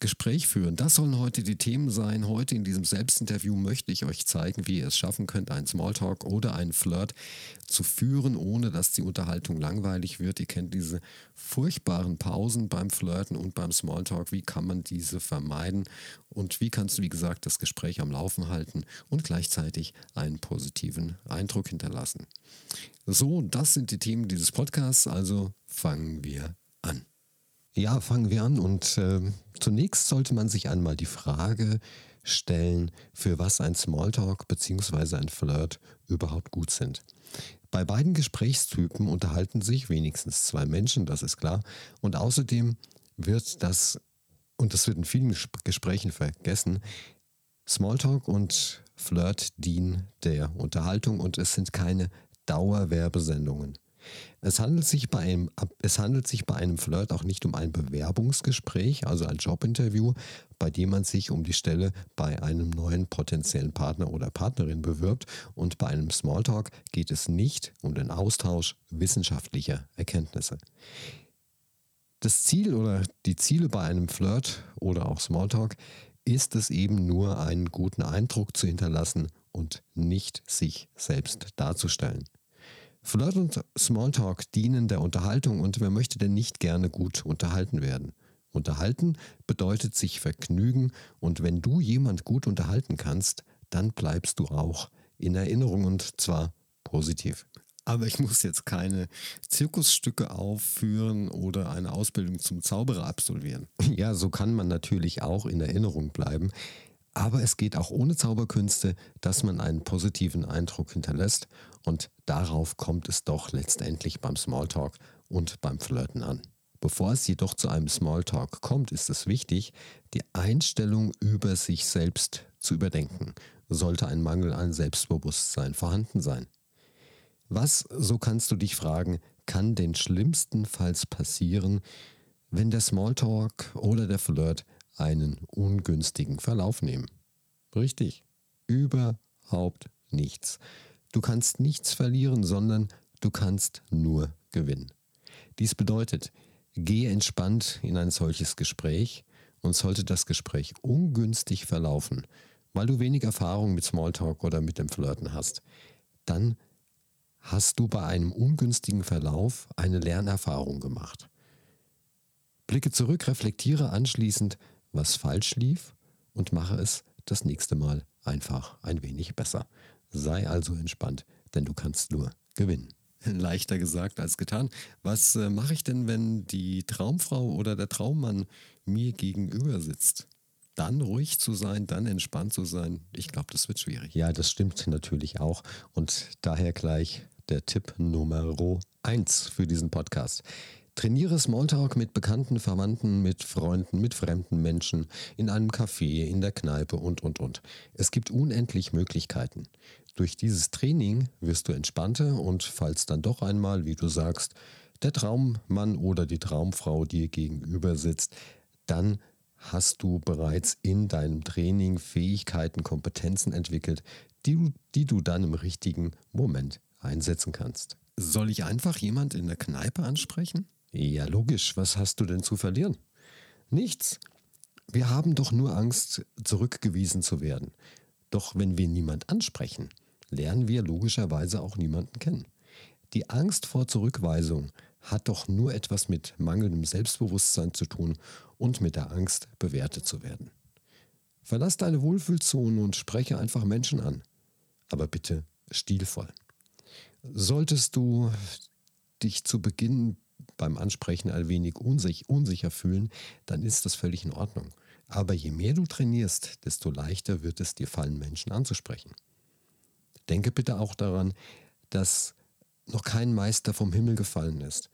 Gespräch führen. Das sollen heute die Themen sein. Heute in diesem Selbstinterview möchte ich euch zeigen, wie ihr es schaffen könnt, einen Smalltalk oder einen Flirt zu führen, ohne dass die Unterhaltung langweilig wird. Ihr kennt diese furchtbaren Pausen beim Flirten und beim Smalltalk. Wie kann man diese vermeiden? Und wie kannst du, wie gesagt, das Gespräch am Laufen halten und gleichzeitig einen positiven Eindruck hinterlassen? So, das sind die Themen dieses Podcasts. Also fangen wir an. Ja, fangen wir an und äh, zunächst sollte man sich einmal die Frage stellen, für was ein Smalltalk bzw. ein Flirt überhaupt gut sind. Bei beiden Gesprächstypen unterhalten sich wenigstens zwei Menschen, das ist klar, und außerdem wird das, und das wird in vielen Gesprächen vergessen, Smalltalk und Flirt dienen der Unterhaltung und es sind keine Dauerwerbesendungen. Es handelt, sich bei einem, es handelt sich bei einem Flirt auch nicht um ein Bewerbungsgespräch, also ein Jobinterview, bei dem man sich um die Stelle bei einem neuen potenziellen Partner oder Partnerin bewirbt. Und bei einem Smalltalk geht es nicht um den Austausch wissenschaftlicher Erkenntnisse. Das Ziel oder die Ziele bei einem Flirt oder auch Smalltalk ist es eben nur, einen guten Eindruck zu hinterlassen und nicht sich selbst darzustellen. Flirt und Smalltalk dienen der Unterhaltung und wer möchte denn nicht gerne gut unterhalten werden? Unterhalten bedeutet sich vergnügen und wenn du jemand gut unterhalten kannst, dann bleibst du auch in Erinnerung und zwar positiv. Aber ich muss jetzt keine Zirkusstücke aufführen oder eine Ausbildung zum Zauberer absolvieren. Ja, so kann man natürlich auch in Erinnerung bleiben. Aber es geht auch ohne Zauberkünste, dass man einen positiven Eindruck hinterlässt und darauf kommt es doch letztendlich beim Smalltalk und beim Flirten an. Bevor es jedoch zu einem Smalltalk kommt, ist es wichtig, die Einstellung über sich selbst zu überdenken, sollte ein Mangel an Selbstbewusstsein vorhanden sein. Was, so kannst du dich fragen, kann denn schlimmstenfalls passieren, wenn der Smalltalk oder der Flirt einen ungünstigen Verlauf nehmen. Richtig, überhaupt nichts. Du kannst nichts verlieren, sondern du kannst nur gewinnen. Dies bedeutet, gehe entspannt in ein solches Gespräch und sollte das Gespräch ungünstig verlaufen, weil du wenig Erfahrung mit Smalltalk oder mit dem Flirten hast, dann hast du bei einem ungünstigen Verlauf eine Lernerfahrung gemacht. Blicke zurück, reflektiere anschließend, was falsch lief und mache es das nächste Mal einfach ein wenig besser. Sei also entspannt, denn du kannst nur gewinnen. Leichter gesagt als getan. Was äh, mache ich denn, wenn die Traumfrau oder der Traummann mir gegenüber sitzt? Dann ruhig zu sein, dann entspannt zu sein, ich glaube, das wird schwierig. Ja, das stimmt natürlich auch. Und daher gleich der Tipp Nummer 1 für diesen Podcast. Trainiere Smalltalk mit Bekannten, Verwandten, mit Freunden, mit fremden Menschen, in einem Café, in der Kneipe und, und, und. Es gibt unendlich Möglichkeiten. Durch dieses Training wirst du entspannter und falls dann doch einmal, wie du sagst, der Traummann oder die Traumfrau dir gegenüber sitzt, dann hast du bereits in deinem Training Fähigkeiten, Kompetenzen entwickelt, die die du dann im richtigen Moment einsetzen kannst. Soll ich einfach jemand in der Kneipe ansprechen? Ja, logisch. Was hast du denn zu verlieren? Nichts. Wir haben doch nur Angst, zurückgewiesen zu werden. Doch wenn wir niemand ansprechen, lernen wir logischerweise auch niemanden kennen. Die Angst vor Zurückweisung hat doch nur etwas mit mangelndem Selbstbewusstsein zu tun und mit der Angst, bewertet zu werden. Verlass deine Wohlfühlzone und spreche einfach Menschen an. Aber bitte stilvoll. Solltest du dich zu Beginn beim Ansprechen ein wenig unsich, unsicher fühlen, dann ist das völlig in Ordnung. Aber je mehr du trainierst, desto leichter wird es dir fallen, Menschen anzusprechen. Denke bitte auch daran, dass noch kein Meister vom Himmel gefallen ist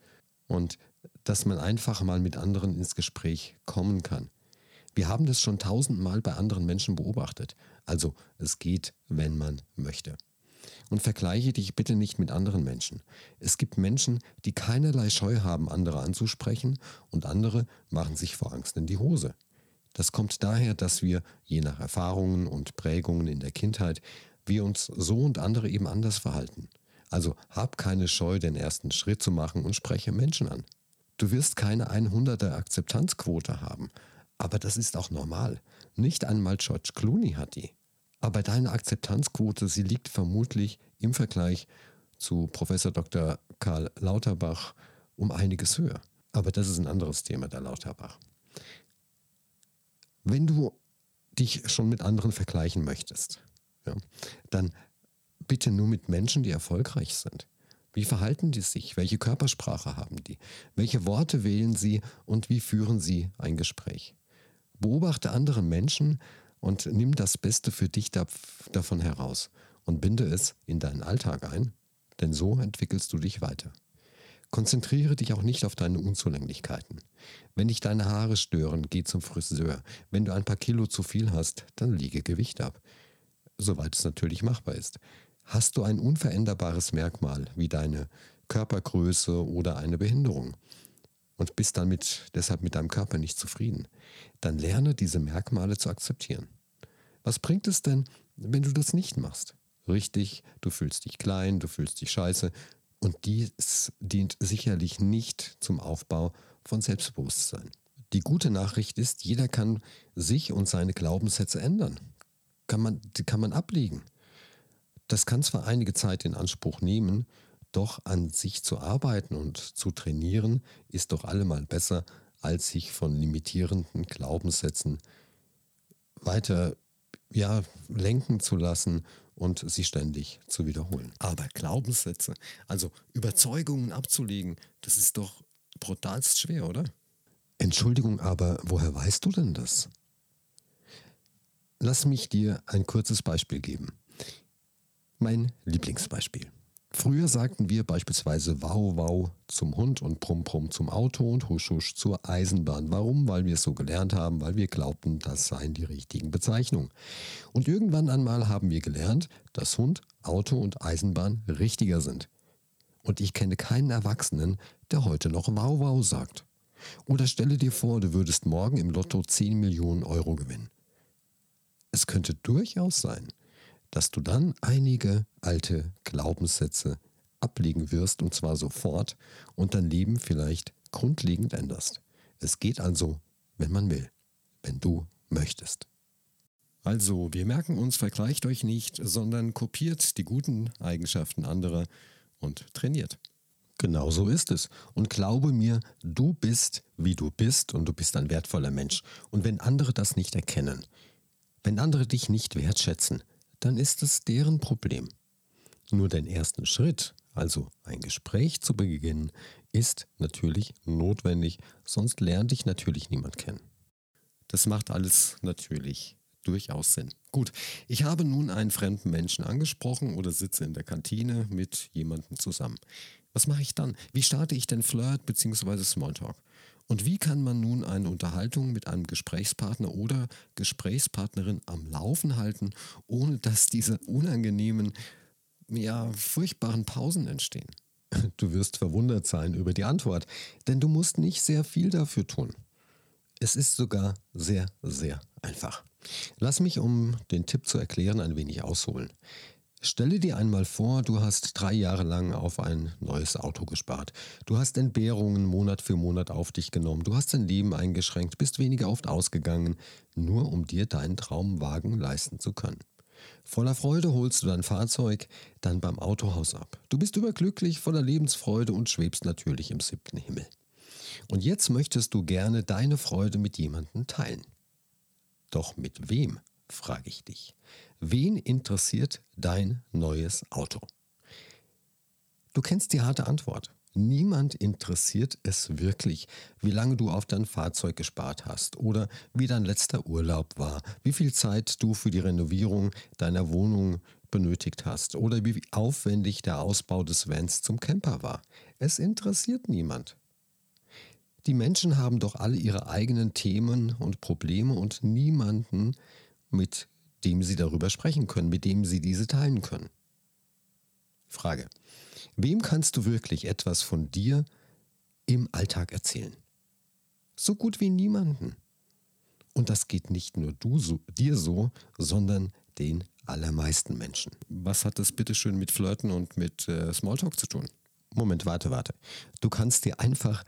und dass man einfach mal mit anderen ins Gespräch kommen kann. Wir haben das schon tausendmal bei anderen Menschen beobachtet. Also es geht, wenn man möchte. Und vergleiche dich bitte nicht mit anderen Menschen. Es gibt Menschen, die keinerlei Scheu haben, andere anzusprechen, und andere machen sich vor Angst in die Hose. Das kommt daher, dass wir, je nach Erfahrungen und Prägungen in der Kindheit, wir uns so und andere eben anders verhalten. Also hab keine Scheu, den ersten Schritt zu machen und spreche Menschen an. Du wirst keine 100er Akzeptanzquote haben, aber das ist auch normal. Nicht einmal George Clooney hat die. Aber deine Akzeptanzquote, sie liegt vermutlich im Vergleich zu Professor Dr. Karl Lauterbach um einiges höher. Aber das ist ein anderes Thema, der Lauterbach. Wenn du dich schon mit anderen vergleichen möchtest, ja, dann bitte nur mit Menschen, die erfolgreich sind. Wie verhalten die sich? Welche Körpersprache haben die? Welche Worte wählen sie und wie führen sie ein Gespräch? Beobachte andere Menschen und nimm das Beste für dich davon heraus und binde es in deinen Alltag ein, denn so entwickelst du dich weiter. Konzentriere dich auch nicht auf deine Unzulänglichkeiten. Wenn dich deine Haare stören, geh zum Friseur. Wenn du ein paar Kilo zu viel hast, dann liege Gewicht ab. Soweit es natürlich machbar ist. Hast du ein unveränderbares Merkmal wie deine Körpergröße oder eine Behinderung, und bist damit deshalb mit deinem Körper nicht zufrieden, dann lerne diese Merkmale zu akzeptieren. Was bringt es denn, wenn du das nicht machst? Richtig, du fühlst dich klein, du fühlst dich scheiße und dies dient sicherlich nicht zum Aufbau von Selbstbewusstsein. Die gute Nachricht ist, jeder kann sich und seine Glaubenssätze ändern. Kann man, kann man ablegen. Das kann zwar einige Zeit in Anspruch nehmen, doch an sich zu arbeiten und zu trainieren ist doch allemal besser, als sich von limitierenden Glaubenssätzen weiter ja, lenken zu lassen und sie ständig zu wiederholen. Aber Glaubenssätze, also Überzeugungen abzulegen, das ist doch brutalst schwer, oder? Entschuldigung, aber woher weißt du denn das? Lass mich dir ein kurzes Beispiel geben. Mein Lieblingsbeispiel. Früher sagten wir beispielsweise Wow Wow zum Hund und Brumm Brumm zum Auto und Husch Husch zur Eisenbahn. Warum? Weil wir es so gelernt haben, weil wir glaubten, das seien die richtigen Bezeichnungen. Und irgendwann einmal haben wir gelernt, dass Hund, Auto und Eisenbahn richtiger sind. Und ich kenne keinen Erwachsenen, der heute noch Wow Wow sagt. Oder stelle dir vor, du würdest morgen im Lotto 10 Millionen Euro gewinnen. Es könnte durchaus sein, dass du dann einige alte Glaubenssätze ablegen wirst und zwar sofort und dein Leben vielleicht grundlegend änderst. Es geht also, wenn man will, wenn du möchtest. Also, wir merken uns, vergleicht euch nicht, sondern kopiert die guten Eigenschaften anderer und trainiert. Genau so ist es. Und glaube mir, du bist, wie du bist und du bist ein wertvoller Mensch. Und wenn andere das nicht erkennen, wenn andere dich nicht wertschätzen, dann ist es deren Problem. Nur den ersten Schritt, also ein Gespräch zu beginnen, ist natürlich notwendig, sonst lernt dich natürlich niemand kennen. Das macht alles natürlich durchaus Sinn. Gut, ich habe nun einen fremden Menschen angesprochen oder sitze in der Kantine mit jemandem zusammen. Was mache ich dann? Wie starte ich denn Flirt bzw. Smalltalk? Und wie kann man nun eine Unterhaltung mit einem Gesprächspartner oder Gesprächspartnerin am Laufen halten, ohne dass diese unangenehmen, ja, furchtbaren Pausen entstehen? Du wirst verwundert sein über die Antwort, denn du musst nicht sehr viel dafür tun. Es ist sogar sehr, sehr einfach. Lass mich, um den Tipp zu erklären, ein wenig ausholen. Stelle dir einmal vor, du hast drei Jahre lang auf ein neues Auto gespart. Du hast Entbehrungen Monat für Monat auf dich genommen. Du hast dein Leben eingeschränkt, bist weniger oft ausgegangen, nur um dir deinen Traumwagen leisten zu können. Voller Freude holst du dein Fahrzeug dann beim Autohaus ab. Du bist überglücklich, voller Lebensfreude und schwebst natürlich im siebten Himmel. Und jetzt möchtest du gerne deine Freude mit jemandem teilen. Doch mit wem, frage ich dich. Wen interessiert dein neues Auto? Du kennst die harte Antwort. Niemand interessiert es wirklich, wie lange du auf dein Fahrzeug gespart hast oder wie dein letzter Urlaub war, wie viel Zeit du für die Renovierung deiner Wohnung benötigt hast oder wie aufwendig der Ausbau des Vans zum Camper war. Es interessiert niemand. Die Menschen haben doch alle ihre eigenen Themen und Probleme und niemanden, mit dem sie darüber sprechen können, mit dem sie diese teilen können. Frage. Wem kannst du wirklich etwas von dir im Alltag erzählen? So gut wie niemanden. Und das geht nicht nur du so, dir so, sondern den allermeisten Menschen. Was hat das bitteschön mit Flirten und mit äh, Smalltalk zu tun? Moment, warte, warte. Du kannst dir einfach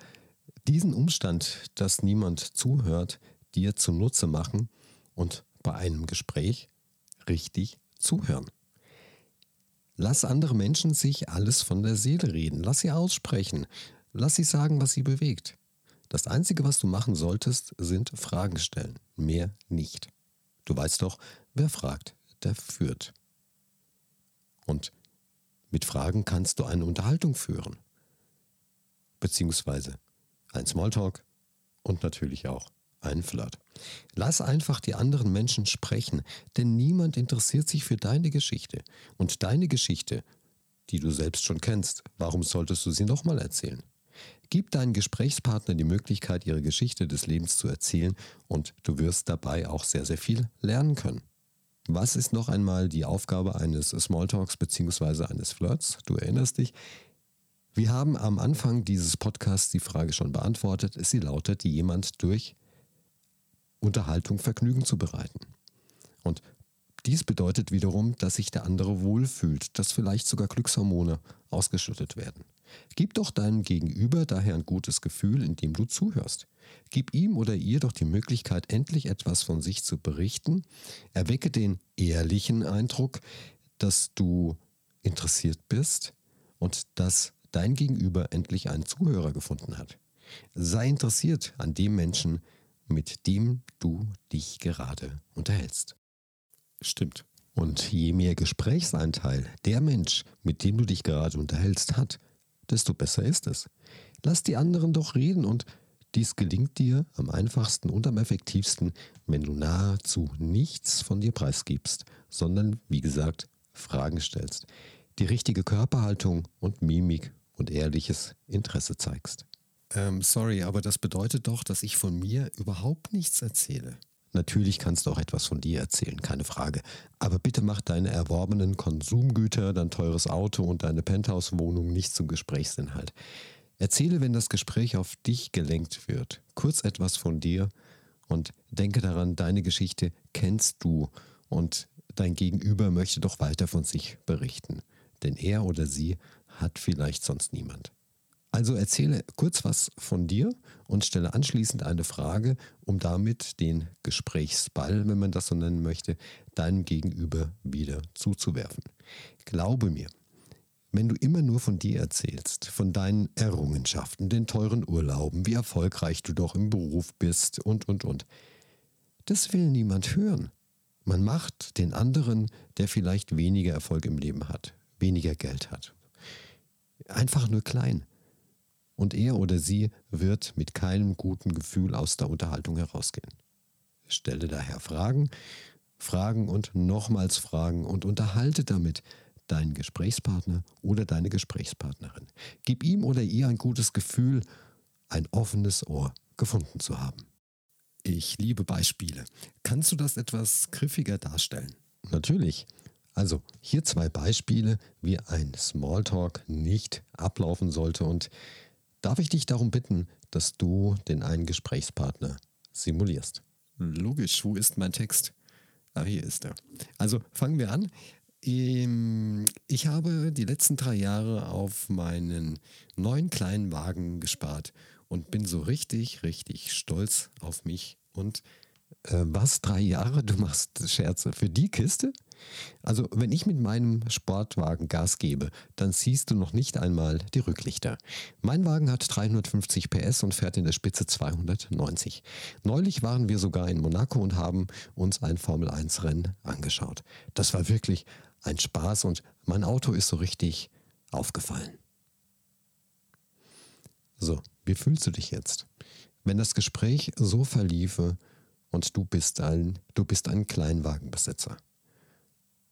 diesen Umstand, dass niemand zuhört, dir zunutze machen und bei einem Gespräch richtig zuhören. Lass andere Menschen sich alles von der Seele reden. Lass sie aussprechen. Lass sie sagen, was sie bewegt. Das Einzige, was du machen solltest, sind Fragen stellen. Mehr nicht. Du weißt doch, wer fragt, der führt. Und mit Fragen kannst du eine Unterhaltung führen. Beziehungsweise ein Smalltalk und natürlich auch ein Flirt. Lass einfach die anderen Menschen sprechen, denn niemand interessiert sich für deine Geschichte. Und deine Geschichte, die du selbst schon kennst, warum solltest du sie nochmal erzählen? Gib deinen Gesprächspartner die Möglichkeit, ihre Geschichte des Lebens zu erzählen und du wirst dabei auch sehr, sehr viel lernen können. Was ist noch einmal die Aufgabe eines Smalltalks bzw. eines Flirts? Du erinnerst dich. Wir haben am Anfang dieses Podcasts die Frage schon beantwortet. Sie lautet, jemand durch Unterhaltung Vergnügen zu bereiten. Und dies bedeutet wiederum, dass sich der andere wohlfühlt, dass vielleicht sogar Glückshormone ausgeschüttet werden. Gib doch deinem Gegenüber daher ein gutes Gefühl, indem du zuhörst. Gib ihm oder ihr doch die Möglichkeit, endlich etwas von sich zu berichten. Erwecke den ehrlichen Eindruck, dass du interessiert bist und dass dein Gegenüber endlich einen Zuhörer gefunden hat. Sei interessiert an dem Menschen, mit dem du dich gerade unterhältst. Stimmt. Und je mehr Gesprächsanteil der Mensch, mit dem du dich gerade unterhältst, hat, desto besser ist es. Lass die anderen doch reden und dies gelingt dir am einfachsten und am effektivsten, wenn du nahezu nichts von dir preisgibst, sondern, wie gesagt, Fragen stellst, die richtige Körperhaltung und Mimik und ehrliches Interesse zeigst. Ähm, sorry, aber das bedeutet doch, dass ich von mir überhaupt nichts erzähle. Natürlich kannst du auch etwas von dir erzählen, keine Frage. Aber bitte mach deine erworbenen Konsumgüter, dein teures Auto und deine Penthouse-Wohnung nicht zum Gesprächsinhalt. Erzähle, wenn das Gespräch auf dich gelenkt wird, kurz etwas von dir und denke daran, deine Geschichte kennst du und dein Gegenüber möchte doch weiter von sich berichten. Denn er oder sie hat vielleicht sonst niemand. Also erzähle kurz was von dir und stelle anschließend eine Frage, um damit den Gesprächsball, wenn man das so nennen möchte, deinem Gegenüber wieder zuzuwerfen. Glaube mir, wenn du immer nur von dir erzählst, von deinen Errungenschaften, den teuren Urlauben, wie erfolgreich du doch im Beruf bist und, und, und, das will niemand hören. Man macht den anderen, der vielleicht weniger Erfolg im Leben hat, weniger Geld hat, einfach nur klein und er oder sie wird mit keinem guten Gefühl aus der Unterhaltung herausgehen. Stelle daher Fragen, Fragen und nochmals Fragen und unterhalte damit deinen Gesprächspartner oder deine Gesprächspartnerin. Gib ihm oder ihr ein gutes Gefühl, ein offenes Ohr gefunden zu haben. Ich liebe Beispiele. Kannst du das etwas griffiger darstellen? Natürlich. Also hier zwei Beispiele, wie ein Smalltalk nicht ablaufen sollte und darf ich dich darum bitten, dass du den einen Gesprächspartner simulierst. Logisch, wo ist mein Text? Ah, hier ist er. Also fangen wir an. Ich habe die letzten drei Jahre auf meinen neuen kleinen Wagen gespart und bin so richtig, richtig stolz auf mich und äh, was, drei Jahre? Du machst Scherze. Für die Kiste? Also, wenn ich mit meinem Sportwagen Gas gebe, dann siehst du noch nicht einmal die Rücklichter. Mein Wagen hat 350 PS und fährt in der Spitze 290. Neulich waren wir sogar in Monaco und haben uns ein Formel-1-Rennen angeschaut. Das war wirklich ein Spaß und mein Auto ist so richtig aufgefallen. So, wie fühlst du dich jetzt? Wenn das Gespräch so verliefe, und du bist ein, du bist ein Kleinwagenbesitzer.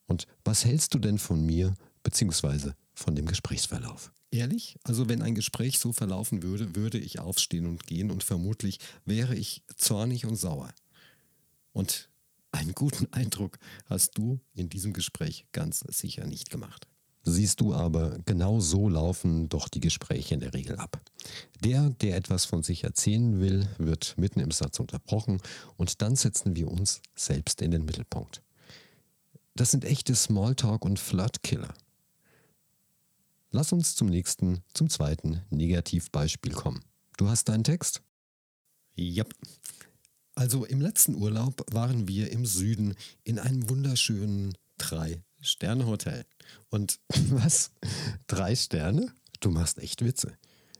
Und was hältst du denn von mir, beziehungsweise von dem Gesprächsverlauf. Ehrlich? Also wenn ein Gespräch so verlaufen würde, würde ich aufstehen und gehen und vermutlich wäre ich zornig und sauer. Und einen guten Eindruck hast du in diesem Gespräch ganz sicher nicht gemacht. Siehst du aber, genau so laufen doch die Gespräche in der Regel ab. Der, der etwas von sich erzählen will, wird mitten im Satz unterbrochen und dann setzen wir uns selbst in den Mittelpunkt. Das sind echte Smalltalk- und Flirtkiller. Lass uns zum nächsten, zum zweiten Negativbeispiel kommen. Du hast deinen Text? Ja. Also im letzten Urlaub waren wir im Süden in einem wunderschönen Drei-Sterne-Hotel. Und was? Drei Sterne? Du machst echt Witze.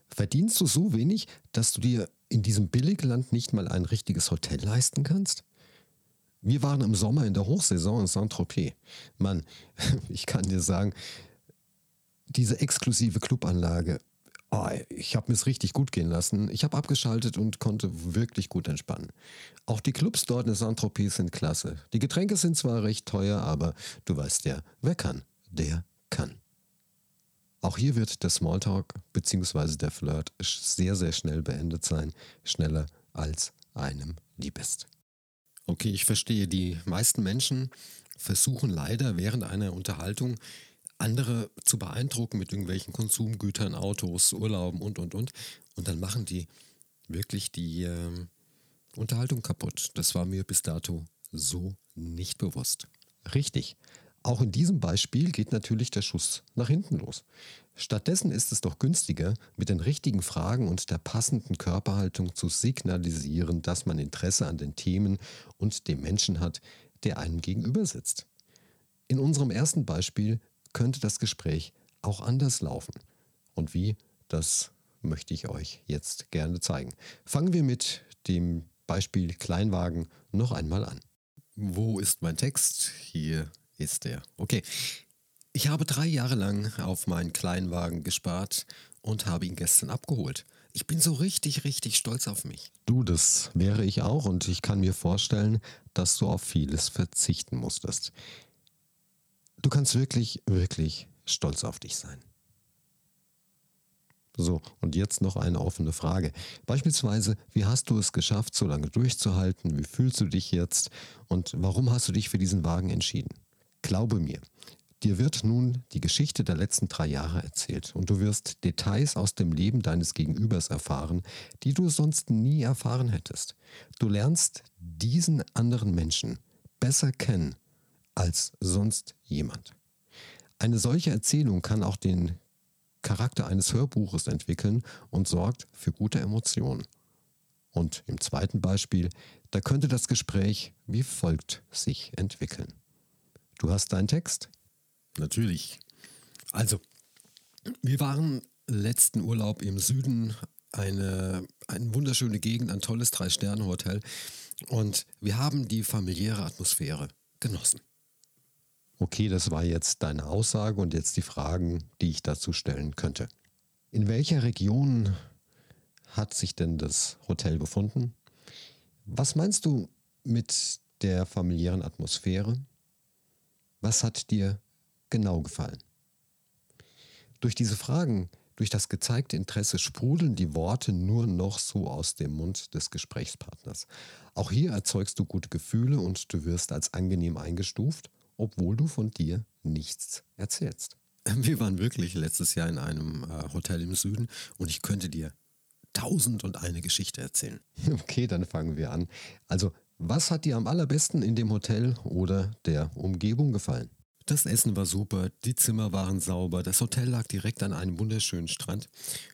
Verdienst du so wenig, dass du dir in diesem Billigland nicht mal ein richtiges Hotel leisten kannst? Wir waren im Sommer in der Hochsaison in Saint-Tropez. Mann, ich kann dir sagen, diese exklusive Clubanlage, oh, ich habe mir es richtig gut gehen lassen. Ich habe abgeschaltet und konnte wirklich gut entspannen. Auch die Clubs dort in Saint-Tropez sind klasse. Die Getränke sind zwar recht teuer, aber du weißt ja, wer kann, der kann. Auch hier wird der Smalltalk bzw. der Flirt sehr, sehr schnell beendet sein. Schneller als einem lieb ist. Okay, ich verstehe. Die meisten Menschen versuchen leider während einer Unterhaltung andere zu beeindrucken mit irgendwelchen Konsumgütern, Autos, Urlauben und, und, und. Und dann machen die wirklich die äh, Unterhaltung kaputt. Das war mir bis dato so nicht bewusst. Richtig. Auch in diesem Beispiel geht natürlich der Schuss nach hinten los. Stattdessen ist es doch günstiger, mit den richtigen Fragen und der passenden Körperhaltung zu signalisieren, dass man Interesse an den Themen und dem Menschen hat, der einem gegenüber sitzt. In unserem ersten Beispiel könnte das Gespräch auch anders laufen. Und wie, das möchte ich euch jetzt gerne zeigen. Fangen wir mit dem Beispiel Kleinwagen noch einmal an. Wo ist mein Text? Hier ist er. Okay. Ich habe drei Jahre lang auf meinen Kleinwagen gespart und habe ihn gestern abgeholt. Ich bin so richtig, richtig stolz auf mich. Du, das wäre ich auch und ich kann mir vorstellen, dass du auf vieles verzichten musstest. Du kannst wirklich, wirklich stolz auf dich sein. So, und jetzt noch eine offene Frage. Beispielsweise, wie hast du es geschafft, so lange durchzuhalten? Wie fühlst du dich jetzt? Und warum hast du dich für diesen Wagen entschieden? Glaube mir, dir wird nun die Geschichte der letzten drei Jahre erzählt und du wirst Details aus dem Leben deines Gegenübers erfahren, die du sonst nie erfahren hättest. Du lernst diesen anderen Menschen besser kennen als sonst jemand. Eine solche Erzählung kann auch den Charakter eines Hörbuches entwickeln und sorgt für gute Emotionen. Und im zweiten Beispiel, da könnte das Gespräch wie folgt sich entwickeln. Du hast deinen Text? Natürlich. Also, wir waren letzten Urlaub im Süden, eine, eine wunderschöne Gegend, ein tolles Drei-Sterne-Hotel und wir haben die familiäre Atmosphäre genossen. Okay, das war jetzt deine Aussage und jetzt die Fragen, die ich dazu stellen könnte. In welcher Region hat sich denn das Hotel befunden? Was meinst du mit der familiären Atmosphäre? Was hat dir genau gefallen? Durch diese Fragen, durch das gezeigte Interesse sprudeln die Worte nur noch so aus dem Mund des Gesprächspartners. Auch hier erzeugst du gute Gefühle und du wirst als angenehm eingestuft obwohl du von dir nichts erzählst. Wir waren wirklich letztes Jahr in einem äh, Hotel im Süden und ich könnte dir tausend und eine Geschichte erzählen. Okay, dann fangen wir an. Also, was hat dir am allerbesten in dem Hotel oder der Umgebung gefallen? Das Essen war super, die Zimmer waren sauber, das Hotel lag direkt an einem wunderschönen Strand.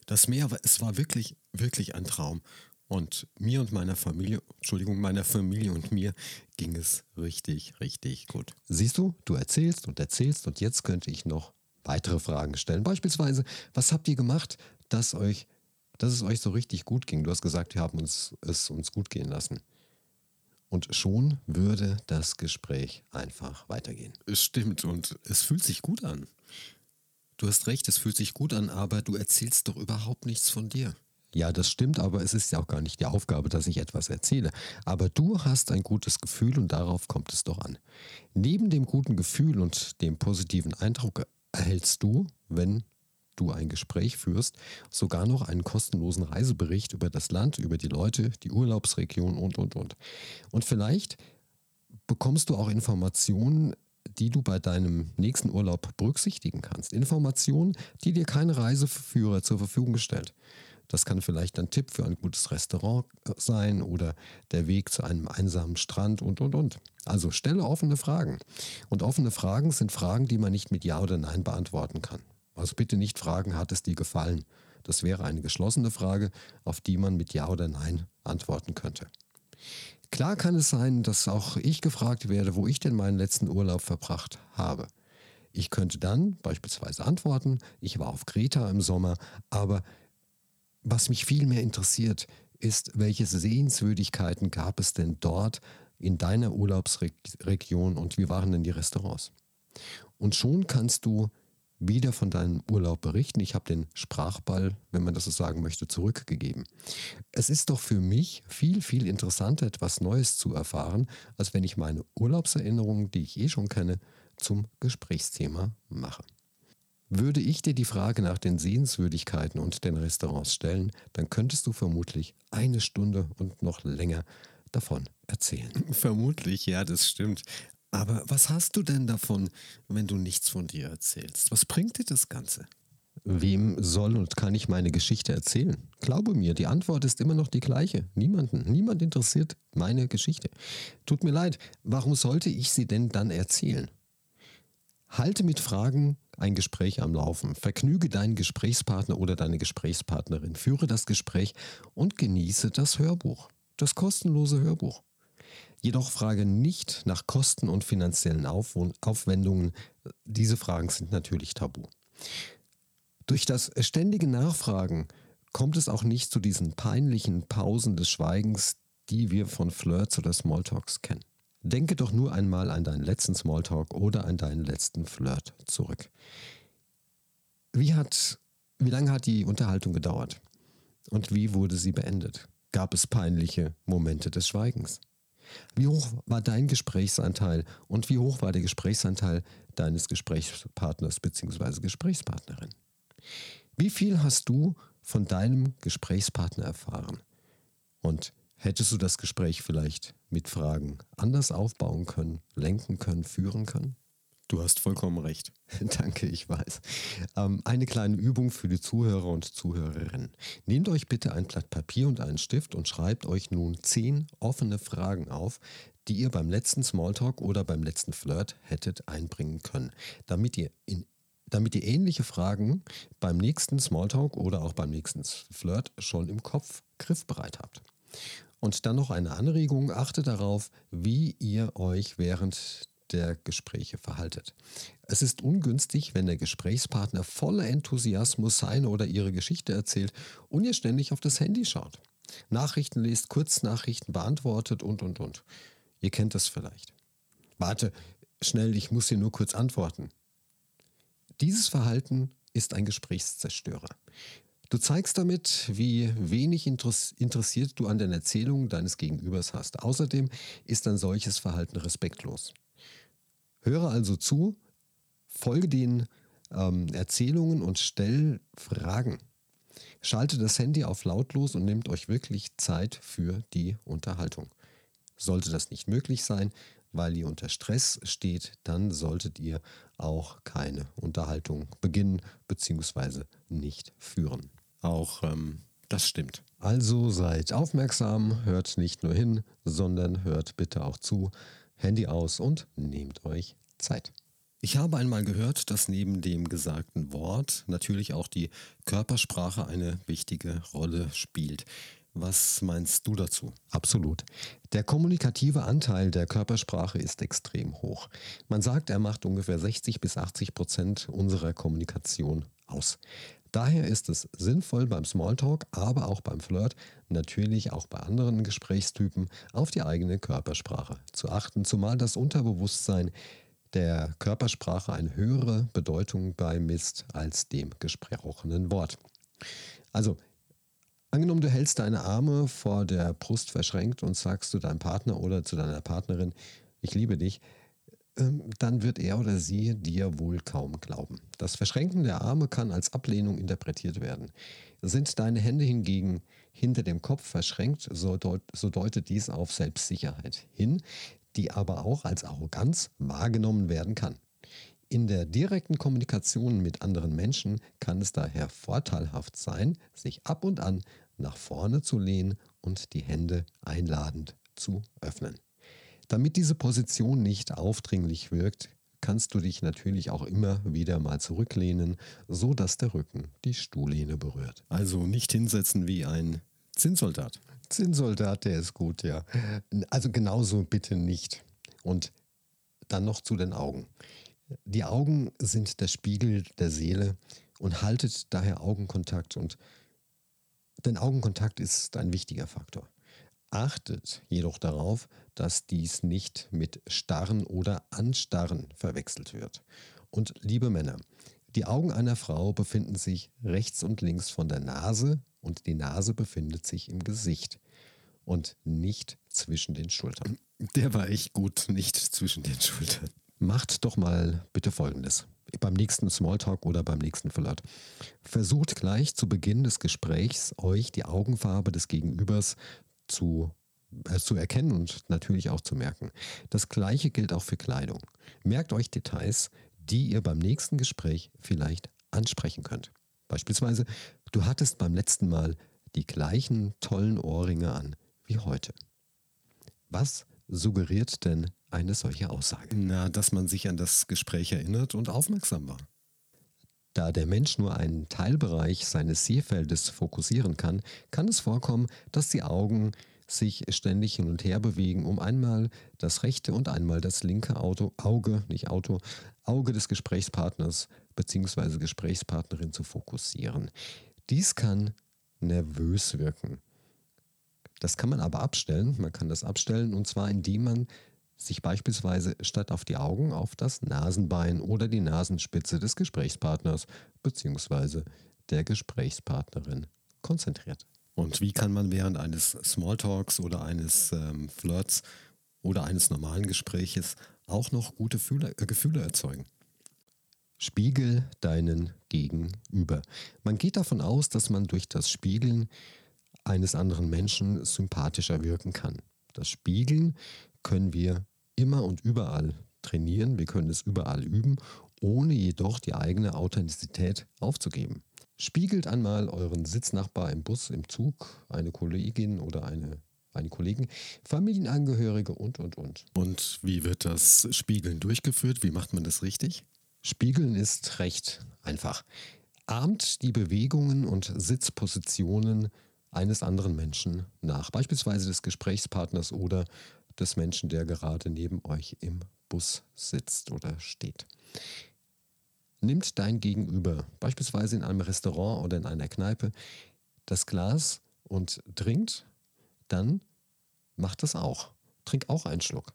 Das Meer, es war wirklich, wirklich ein Traum. Und mir und meiner Familie, Entschuldigung, meiner Familie und mir ging es richtig, richtig gut. Siehst du, du erzählst und erzählst und jetzt könnte ich noch weitere Fragen stellen. Beispielsweise, was habt ihr gemacht, dass euch, dass es euch so richtig gut ging? Du hast gesagt, wir haben uns, es uns gut gehen lassen. Und schon würde das Gespräch einfach weitergehen. Es stimmt und es fühlt sich gut an. Du hast recht, es fühlt sich gut an, aber du erzählst doch überhaupt nichts von dir. Ja, das stimmt, aber es ist ja auch gar nicht die Aufgabe, dass ich etwas erzähle. Aber du hast ein gutes Gefühl und darauf kommt es doch an. Neben dem guten Gefühl und dem positiven Eindruck erhältst du, wenn du ein Gespräch führst, sogar noch einen kostenlosen Reisebericht über das Land, über die Leute, die Urlaubsregion und, und, und. Und vielleicht bekommst du auch Informationen, die du bei deinem nächsten Urlaub berücksichtigen kannst. Informationen, die dir kein Reiseführer zur Verfügung stellt. Das kann vielleicht ein Tipp für ein gutes Restaurant äh, sein oder der Weg zu einem einsamen Strand und, und, und. Also stelle offene Fragen. Und offene Fragen sind Fragen, die man nicht mit Ja oder Nein beantworten kann. Also bitte nicht fragen, hat es dir gefallen? Das wäre eine geschlossene Frage, auf die man mit Ja oder Nein antworten könnte. Klar kann es sein, dass auch ich gefragt werde, wo ich denn meinen letzten Urlaub verbracht habe. Ich könnte dann beispielsweise antworten, ich war auf Kreta im Sommer, aber was mich viel mehr interessiert, ist, welche Sehenswürdigkeiten gab es denn dort in deiner Urlaubsregion und wie waren denn die Restaurants? Und schon kannst du wieder von deinem Urlaub berichten. Ich habe den Sprachball, wenn man das so sagen möchte, zurückgegeben. Es ist doch für mich viel, viel interessanter, etwas Neues zu erfahren, als wenn ich meine Urlaubserinnerungen, die ich eh schon kenne, zum Gesprächsthema mache. Würde ich dir die Frage nach den Sehenswürdigkeiten und den Restaurants stellen, dann könntest du vermutlich eine Stunde und noch länger davon erzählen. Vermutlich, ja, das stimmt. Aber was hast du denn davon, wenn du nichts von dir erzählst? Was bringt dir das Ganze? Wem soll und kann ich meine Geschichte erzählen? Glaube mir, die Antwort ist immer noch die gleiche. Niemanden. Niemand interessiert meine Geschichte. Tut mir leid, warum sollte ich sie denn dann erzählen? Halte mit Fragen ein Gespräch am Laufen. Vergnüge deinen Gesprächspartner oder deine Gesprächspartnerin. Führe das Gespräch und genieße das Hörbuch. Das kostenlose Hörbuch. Jedoch frage nicht nach Kosten und finanziellen Aufwendungen. Diese Fragen sind natürlich tabu. Durch das ständige Nachfragen kommt es auch nicht zu diesen peinlichen Pausen des Schweigens, die wir von Flirts oder Smalltalks kennen. Denke doch nur einmal an deinen letzten Smalltalk oder an deinen letzten Flirt zurück. Wie, hat, wie lange hat die Unterhaltung gedauert? Und wie wurde sie beendet? Gab es peinliche Momente des Schweigens? Wie hoch war dein Gesprächsanteil und wie hoch war der Gesprächsanteil deines Gesprächspartners bzw. Gesprächspartnerin? Wie viel hast du von deinem Gesprächspartner erfahren? Und Hättest du das Gespräch vielleicht mit Fragen anders aufbauen können, lenken können, führen können? Du hast vollkommen recht. Danke, ich weiß. Ähm, eine kleine Übung für die Zuhörer und Zuhörerinnen. Nehmt euch bitte ein Blatt Papier und einen Stift und schreibt euch nun zehn offene Fragen auf, die ihr beim letzten Smalltalk oder beim letzten Flirt hättet einbringen können, damit ihr in damit ihr ähnliche Fragen beim nächsten Smalltalk oder auch beim nächsten Flirt schon im Kopf griffbereit habt. Und dann noch eine Anregung, achte darauf, wie ihr euch während der Gespräche verhaltet. Es ist ungünstig, wenn der Gesprächspartner voller Enthusiasmus seine oder ihre Geschichte erzählt und ihr ständig auf das Handy schaut. Nachrichten liest, Kurznachrichten beantwortet und, und, und. Ihr kennt das vielleicht. Warte, schnell, ich muss hier nur kurz antworten. Dieses Verhalten ist ein Gesprächszerstörer. Du zeigst damit, wie wenig interessiert du an den Erzählungen deines Gegenübers hast. Außerdem ist ein solches Verhalten respektlos. Höre also zu, folge den ähm, Erzählungen und stell Fragen. Schalte das Handy auf lautlos und nehmt euch wirklich Zeit für die Unterhaltung. Sollte das nicht möglich sein, weil ihr unter Stress steht, dann solltet ihr auch keine Unterhaltung beginnen bzw. nicht führen. Auch ähm, das stimmt. Also seid aufmerksam, hört nicht nur hin, sondern hört bitte auch zu. Handy aus und nehmt euch Zeit. Ich habe einmal gehört, dass neben dem gesagten Wort natürlich auch die Körpersprache eine wichtige Rolle spielt. Was meinst du dazu? Absolut. Der kommunikative Anteil der Körpersprache ist extrem hoch. Man sagt, er macht ungefähr 60 bis 80 Prozent unserer Kommunikation aus. Daher ist es sinnvoll beim Smalltalk, aber auch beim Flirt, natürlich auch bei anderen Gesprächstypen, auf die eigene Körpersprache zu achten, zumal das Unterbewusstsein der Körpersprache eine höhere Bedeutung beimisst als dem gesprochenen Wort. Also, angenommen, du hältst deine Arme vor der Brust verschränkt und sagst zu deinem Partner oder zu deiner Partnerin, ich liebe dich, dann wird er oder sie dir wohl kaum glauben. Das Verschränken der Arme kann als Ablehnung interpretiert werden. Sind deine Hände hingegen hinter dem Kopf verschränkt, so, deut so deutet dies auf Selbstsicherheit hin, die aber auch als Arroganz wahrgenommen werden kann. In der direkten Kommunikation mit anderen Menschen kann es daher vorteilhaft sein, sich ab und an nach vorne zu lehnen und die Hände einladend zu öffnen. Damit diese Position nicht aufdringlich wirkt, kannst du dich natürlich auch immer wieder mal zurücklehnen, so dass der Rücken die Stuhllehne berührt. Also nicht hinsetzen wie ein Zinnsoldat. Zinnsoldat, der ist gut, ja. Also genauso bitte nicht. Und dann noch zu den Augen. Die Augen sind der Spiegel der Seele und haltet daher Augenkontakt und denn Augenkontakt ist ein wichtiger Faktor. Achtet jedoch darauf, dass dies nicht mit starren oder anstarren verwechselt wird. Und liebe Männer, die Augen einer Frau befinden sich rechts und links von der Nase und die Nase befindet sich im Gesicht und nicht zwischen den Schultern. Der war echt gut, nicht zwischen den Schultern. Macht doch mal bitte Folgendes. Beim nächsten Smalltalk oder beim nächsten Flirt. Versucht gleich zu Beginn des Gesprächs euch die Augenfarbe des Gegenübers zu, äh, zu erkennen und natürlich auch zu merken. Das gleiche gilt auch für Kleidung. Merkt euch Details, die ihr beim nächsten Gespräch vielleicht ansprechen könnt. Beispielsweise, du hattest beim letzten Mal die gleichen tollen Ohrringe an wie heute. Was suggeriert denn eine solche Aussage? Na, dass man sich an das Gespräch erinnert und aufmerksam war. Da der Mensch nur einen Teilbereich seines Sehfeldes fokussieren kann, kann es vorkommen, dass die Augen sich ständig hin und her bewegen, um einmal das rechte und einmal das linke Auto, Auge, nicht Auto, Auge des Gesprächspartners bzw. Gesprächspartnerin zu fokussieren. Dies kann nervös wirken. Das kann man aber abstellen. Man kann das abstellen und zwar indem man sich beispielsweise statt auf die Augen auf das Nasenbein oder die Nasenspitze des Gesprächspartners bzw. der Gesprächspartnerin konzentriert. Und wie kann man während eines Smalltalks oder eines ähm, Flirts oder eines normalen Gespräches auch noch gute Fühle, äh, Gefühle erzeugen? Spiegel deinen Gegenüber. Man geht davon aus, dass man durch das Spiegeln eines anderen Menschen sympathischer wirken kann. Das Spiegeln können wir immer und überall trainieren, wir können es überall üben, ohne jedoch die eigene Authentizität aufzugeben. Spiegelt einmal euren Sitznachbar im Bus, im Zug, eine Kollegin oder eine, eine Kollegen, Familienangehörige und, und, und. Und wie wird das Spiegeln durchgeführt? Wie macht man das richtig? Spiegeln ist recht einfach. Ahmt die Bewegungen und Sitzpositionen eines anderen Menschen nach, beispielsweise des Gesprächspartners oder des Menschen, der gerade neben euch im Bus sitzt oder steht. Nimmt dein Gegenüber, beispielsweise in einem Restaurant oder in einer Kneipe, das Glas und trinkt, dann macht das auch. Trink auch einen Schluck.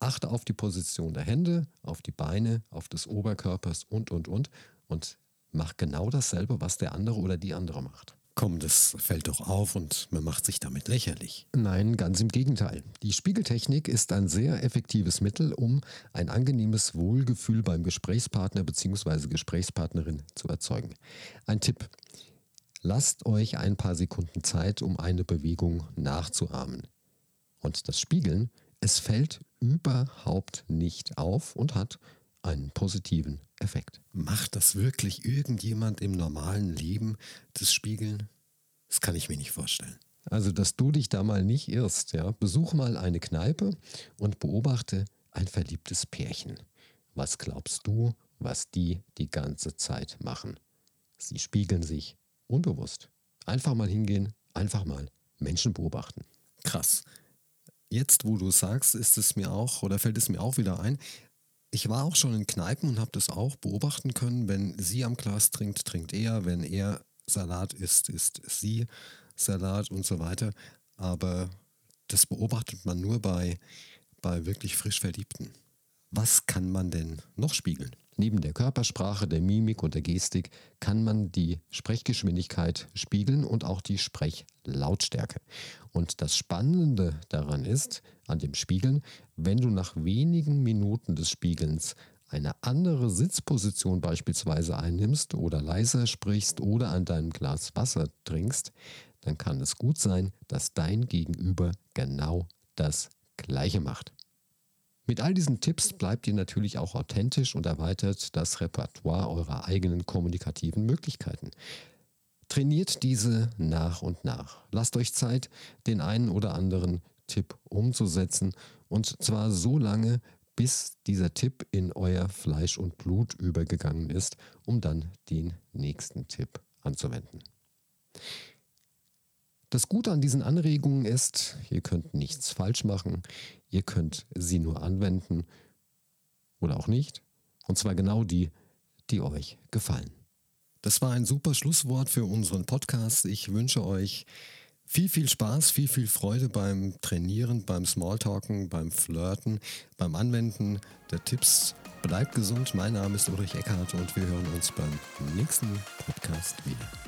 Achte auf die Position der Hände, auf die Beine, auf des Oberkörpers und, und, und. Und mach genau dasselbe, was der andere oder die andere macht. Komm, das fällt doch auf und man macht sich damit lächerlich. Nein, ganz im Gegenteil. Die Spiegeltechnik ist ein sehr effektives Mittel, um ein angenehmes Wohlgefühl beim Gesprächspartner bzw. Gesprächspartnerin zu erzeugen. Ein Tipp. Lasst euch ein paar Sekunden Zeit, um eine Bewegung nachzuahmen. Und das Spiegeln, es fällt überhaupt nicht auf und hat einen positiven Effekt. Macht das wirklich irgendjemand im normalen Leben, das Spiegeln? Das kann ich mir nicht vorstellen. Also, dass du dich da mal nicht irrst, ja. Besuch mal eine Kneipe und beobachte ein verliebtes Pärchen. Was glaubst du, was die die ganze Zeit machen? Sie spiegeln sich unbewusst. Einfach mal hingehen, einfach mal Menschen beobachten. Krass. Jetzt, wo du sagst, ist es mir auch oder fällt es mir auch wieder ein, ich war auch schon in Kneipen und habe das auch beobachten können. Wenn sie am Glas trinkt, trinkt er. Wenn er Salat isst, isst sie Salat und so weiter. Aber das beobachtet man nur bei, bei wirklich frisch Verliebten. Was kann man denn noch spiegeln? Neben der Körpersprache, der Mimik und der Gestik kann man die Sprechgeschwindigkeit spiegeln und auch die Sprechlautstärke. Und das Spannende daran ist, an dem Spiegeln, wenn du nach wenigen Minuten des Spiegelns eine andere Sitzposition beispielsweise einnimmst oder leiser sprichst oder an deinem Glas Wasser trinkst, dann kann es gut sein, dass dein Gegenüber genau das Gleiche macht. Mit all diesen Tipps bleibt ihr natürlich auch authentisch und erweitert das Repertoire eurer eigenen kommunikativen Möglichkeiten. Trainiert diese nach und nach. Lasst euch Zeit, den einen oder anderen Tipp umzusetzen und zwar so lange, bis dieser Tipp in euer Fleisch und Blut übergegangen ist, um dann den nächsten Tipp anzuwenden. Das Gute an diesen Anregungen ist, ihr könnt nichts falsch machen, ihr könnt sie nur anwenden oder auch nicht. Und zwar genau die, die euch gefallen. Das war ein super Schlusswort für unseren Podcast. Ich wünsche euch viel, viel Spaß, viel, viel Freude beim Trainieren, beim Smalltalken, beim Flirten, beim Anwenden der Tipps. Bleibt gesund. Mein Name ist Ulrich Eckhardt und wir hören uns beim nächsten Podcast wieder.